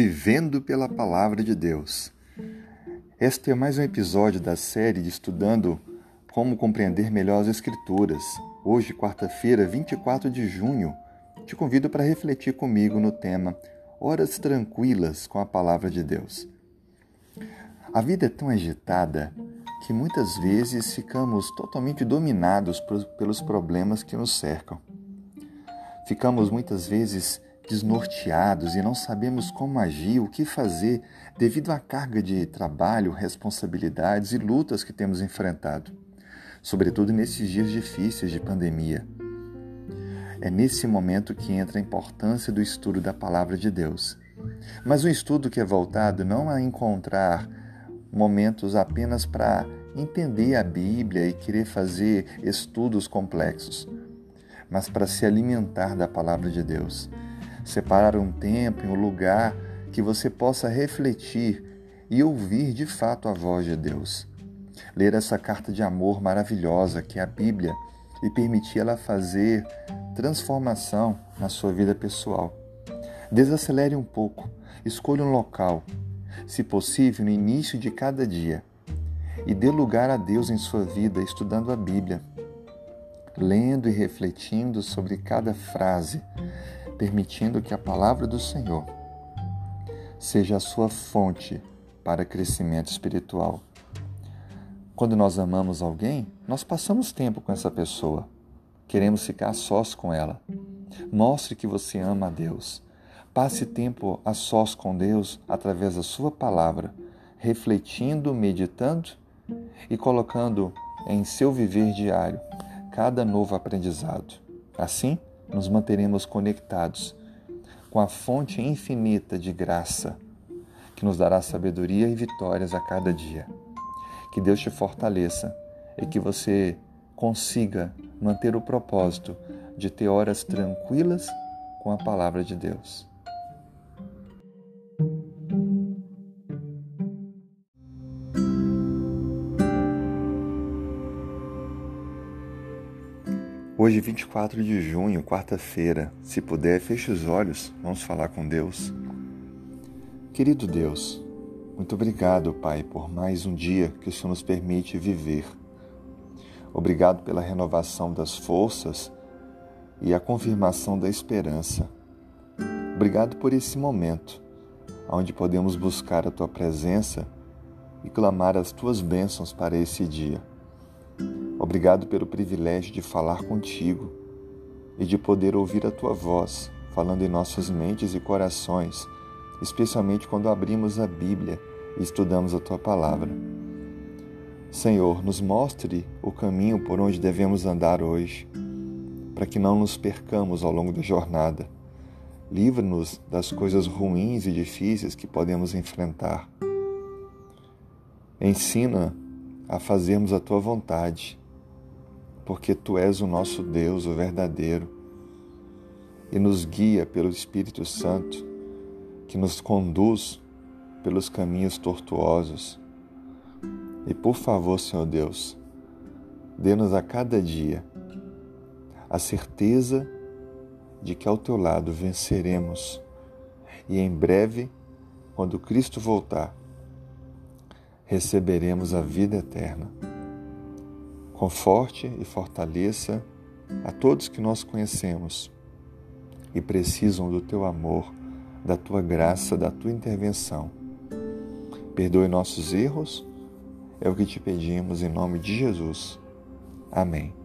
Vivendo pela Palavra de Deus. Este é mais um episódio da série de Estudando Como Compreender Melhor as Escrituras. Hoje, quarta-feira, 24 de junho, te convido para refletir comigo no tema Horas Tranquilas com a Palavra de Deus. A vida é tão agitada que muitas vezes ficamos totalmente dominados pelos problemas que nos cercam. Ficamos muitas vezes desnorteados e não sabemos como agir, o que fazer devido à carga de trabalho, responsabilidades e lutas que temos enfrentado, sobretudo nesses dias difíceis de pandemia. É nesse momento que entra a importância do estudo da palavra de Deus. Mas um estudo que é voltado não a encontrar momentos apenas para entender a Bíblia e querer fazer estudos complexos, mas para se alimentar da palavra de Deus separar um tempo e um lugar que você possa refletir e ouvir de fato a voz de Deus. Ler essa carta de amor maravilhosa que é a Bíblia e permitir ela fazer transformação na sua vida pessoal. Desacelere um pouco, escolha um local, se possível no início de cada dia, e dê lugar a Deus em sua vida estudando a Bíblia, lendo e refletindo sobre cada frase, permitindo que a palavra do Senhor seja a sua fonte para crescimento espiritual. Quando nós amamos alguém, nós passamos tempo com essa pessoa. Queremos ficar sós com ela. Mostre que você ama a Deus. Passe tempo a sós com Deus através da sua palavra, refletindo, meditando e colocando em seu viver diário cada novo aprendizado. Assim, nos manteremos conectados com a fonte infinita de graça que nos dará sabedoria e vitórias a cada dia. Que Deus te fortaleça e que você consiga manter o propósito de ter horas tranquilas com a palavra de Deus. Hoje, 24 de junho, quarta-feira. Se puder, feche os olhos, vamos falar com Deus. Querido Deus, muito obrigado, Pai, por mais um dia que o Senhor nos permite viver. Obrigado pela renovação das forças e a confirmação da esperança. Obrigado por esse momento, onde podemos buscar a Tua presença e clamar as Tuas bênçãos para esse dia. Obrigado pelo privilégio de falar contigo e de poder ouvir a tua voz falando em nossas mentes e corações, especialmente quando abrimos a Bíblia e estudamos a tua palavra. Senhor, nos mostre o caminho por onde devemos andar hoje, para que não nos percamos ao longo da jornada. Livra-nos das coisas ruins e difíceis que podemos enfrentar. Ensina a fazermos a tua vontade porque tu és o nosso Deus, o verdadeiro, e nos guia pelo Espírito Santo, que nos conduz pelos caminhos tortuosos. E por favor, Senhor Deus, dê-nos a cada dia a certeza de que ao teu lado venceremos e em breve, quando Cristo voltar, receberemos a vida eterna. Conforte e fortaleça a todos que nós conhecemos e precisam do teu amor, da tua graça, da tua intervenção. Perdoe nossos erros, é o que te pedimos em nome de Jesus. Amém.